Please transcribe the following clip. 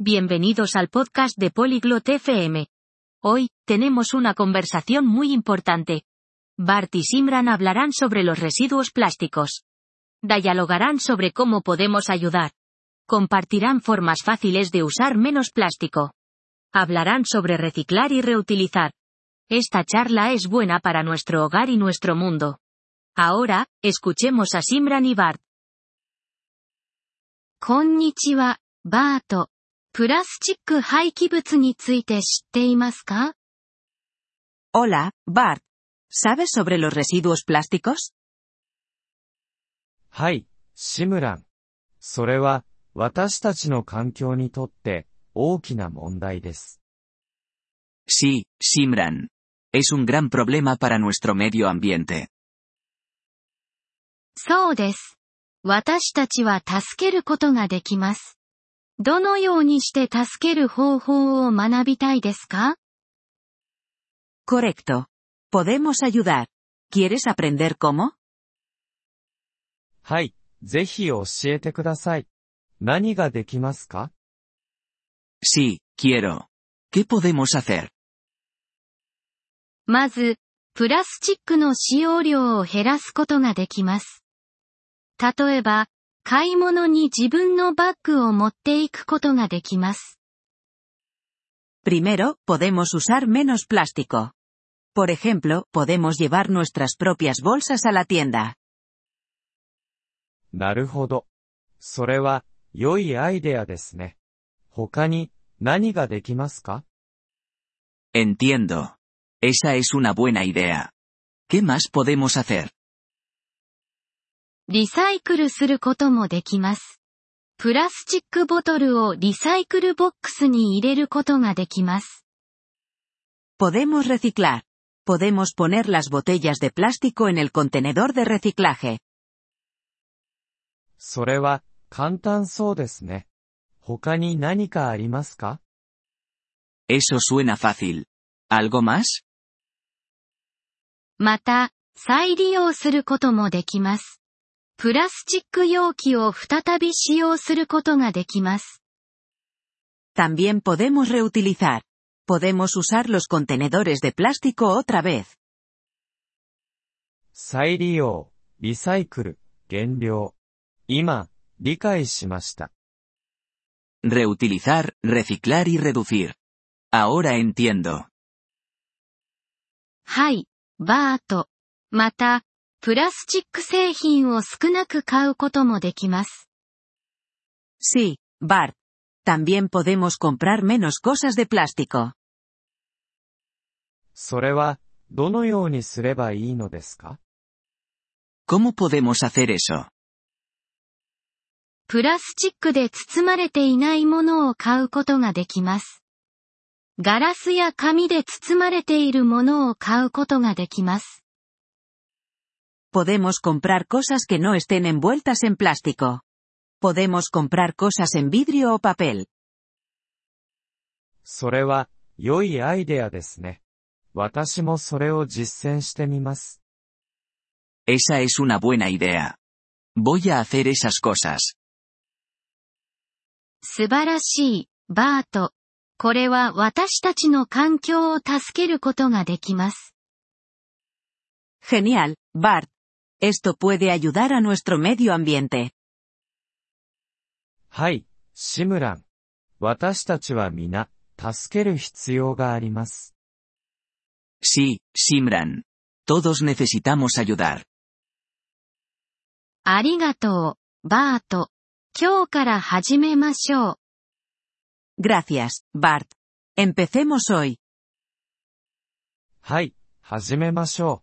Bienvenidos al podcast de Polyglot FM. Hoy, tenemos una conversación muy importante. Bart y Simran hablarán sobre los residuos plásticos. Dialogarán sobre cómo podemos ayudar. Compartirán formas fáciles de usar menos plástico. Hablarán sobre reciclar y reutilizar. Esta charla es buena para nuestro hogar y nuestro mundo. Ahora, escuchemos a Simran y Bart. Konnichiwa, Bart. プラスチック廃棄物について知っていますか Hola, Bart. ¿Sabes sobre los residuos plásticos? はい、シムラン。それは、私たちの環境にとって、大きな問題です。Sí, Simran. Es un gran problema para nuestro medio ambiente. そうです。私たちは助けることができます。どのようにして助ける方法を学びたいですか？Correcto. Podemos ayudar. ¿Quieres aprender cómo? はい、ぜひ教えてください。何ができますか Sí, quiero. ¿Qué podemos hacer? まず、プラスチックの使用量を減らすことができます。例えば、買い物に自分のバッグを持っていくことができます。 Primero, podemos usar menos plástico. Por ejemplo, podemos llevar nuestras propias bolsas a la tienda. なるほど。それは、良いアイデアですね。他に、何ができますか Entiendo. Esa es una buena idea. ¿Qué más podemos hacer? リサイクルすることもできます。プラスチックボトルをリサイクルボックスに入れることができます。Podemos reciclar. Podemos poner las botellas de plástico en el contenedor de reciclaje. それは、簡単そうですね。他に何かありますか Eso suena fácil. ¿Algo más? また、再利用することもできます。プラスチック容器を再び使用することができます。También podemos reutilizar. Podemos usar los contenedores de plástico otra vez. 再利用、リサイクル、減量。今、理解しました。Reutilizar, reciclar y reducir. Ahora entiendo. はい、バート。また、プラスチック製品を少なく買うこともできます。Sí, Bart. También podemos comprar menos cosas de plástico. それは、どのようにすればいいのですか？¿Cómo podemos hacer eso? プラスチックで包まれていないものを買うことができます。ガラスや紙で包まれているものを買うことができます。Podemos comprar cosas que no estén envueltas en plástico. Podemos comprar cosas en vidrio o papel. それは、良いアイデアですね。私もそれを実践してみます。 Esa es una buena idea. Voy a hacer esas cosas. 素晴らしい、バート。これは私たちの環境を助けることができます。 Genial, Bart. Esto puede ayudar a nuestro medio ambiente. はい、シムラン。私たちは皆、助ける必要があります。 Sí, Simran. Todos necesitamos ayudar. ありがとう、バート。今日から始めましょう。 Gracias, Bart. Empecemos hoy. はい、始めましょう。